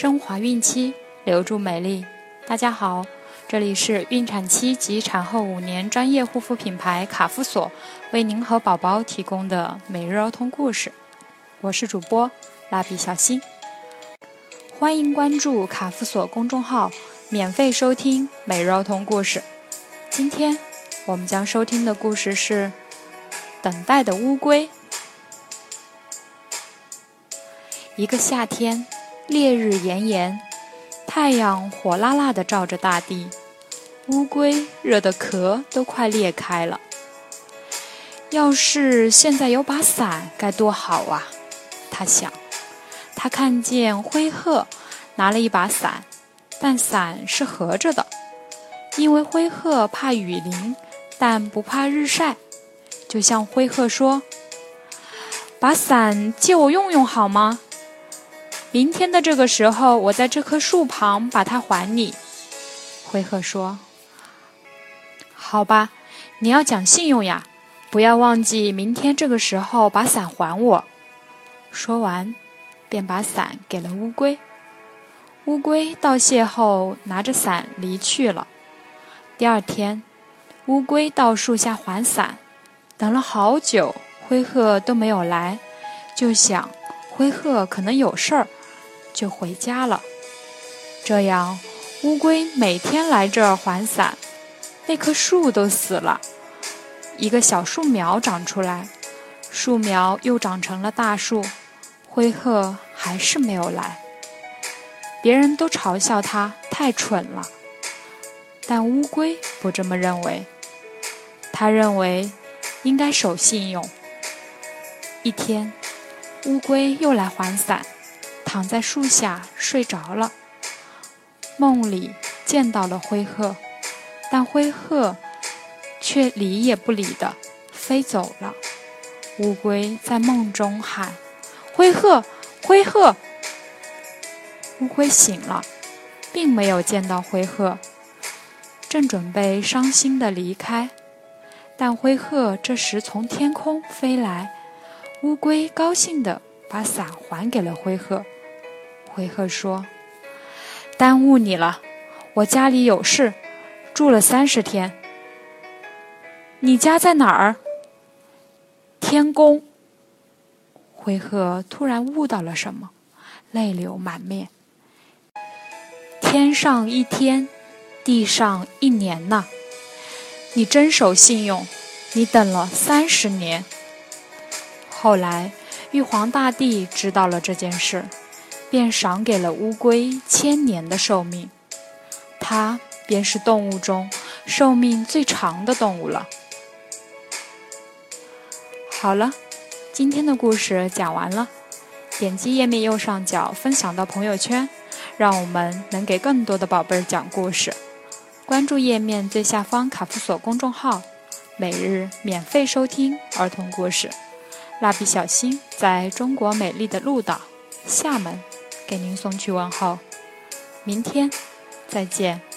升华孕期，留住美丽。大家好，这里是孕产期及产后五年专业护肤品牌卡夫索为您和宝宝提供的每日儿童故事。我是主播蜡笔小新，欢迎关注卡夫索公众号，免费收听每日儿童故事。今天我们将收听的故事是《等待的乌龟》。一个夏天。烈日炎炎，太阳火辣辣的照着大地，乌龟热得壳都快裂开了。要是现在有把伞该多好啊！他想。他看见灰鹤拿了一把伞，但伞是合着的，因为灰鹤怕雨淋，但不怕日晒。就向灰鹤说：“把伞借我用用好吗？”明天的这个时候，我在这棵树旁把它还你。”灰鹤说。“好吧，你要讲信用呀，不要忘记明天这个时候把伞还我。”说完，便把伞给了乌龟。乌龟道谢后，拿着伞离去了。第二天，乌龟到树下还伞，等了好久，灰鹤都没有来，就想灰鹤可能有事儿。就回家了。这样，乌龟每天来这儿还伞，那棵树都死了，一个小树苗长出来，树苗又长成了大树。灰鹤还是没有来，别人都嘲笑他太蠢了，但乌龟不这么认为。他认为应该守信用。一天，乌龟又来还伞。躺在树下睡着了，梦里见到了灰鹤，但灰鹤却理也不理的飞走了。乌龟在梦中喊：“灰鹤，灰鹤！”乌龟醒了，并没有见到灰鹤，正准备伤心的离开，但灰鹤这时从天空飞来，乌龟高兴的把伞还给了灰鹤。灰鹤说：“耽误你了，我家里有事，住了三十天。你家在哪儿？”天宫。灰鹤突然悟到了什么，泪流满面。天上一天，地上一年呐！你真守信用，你等了三十年。后来，玉皇大帝知道了这件事。便赏给了乌龟千年的寿命，它便是动物中寿命最长的动物了。好了，今天的故事讲完了，点击页面右上角分享到朋友圈，让我们能给更多的宝贝儿讲故事。关注页面最下方卡夫索公众号，每日免费收听儿童故事。蜡笔小新在中国美丽的鹭岛厦门。给您送去问候，明天再见。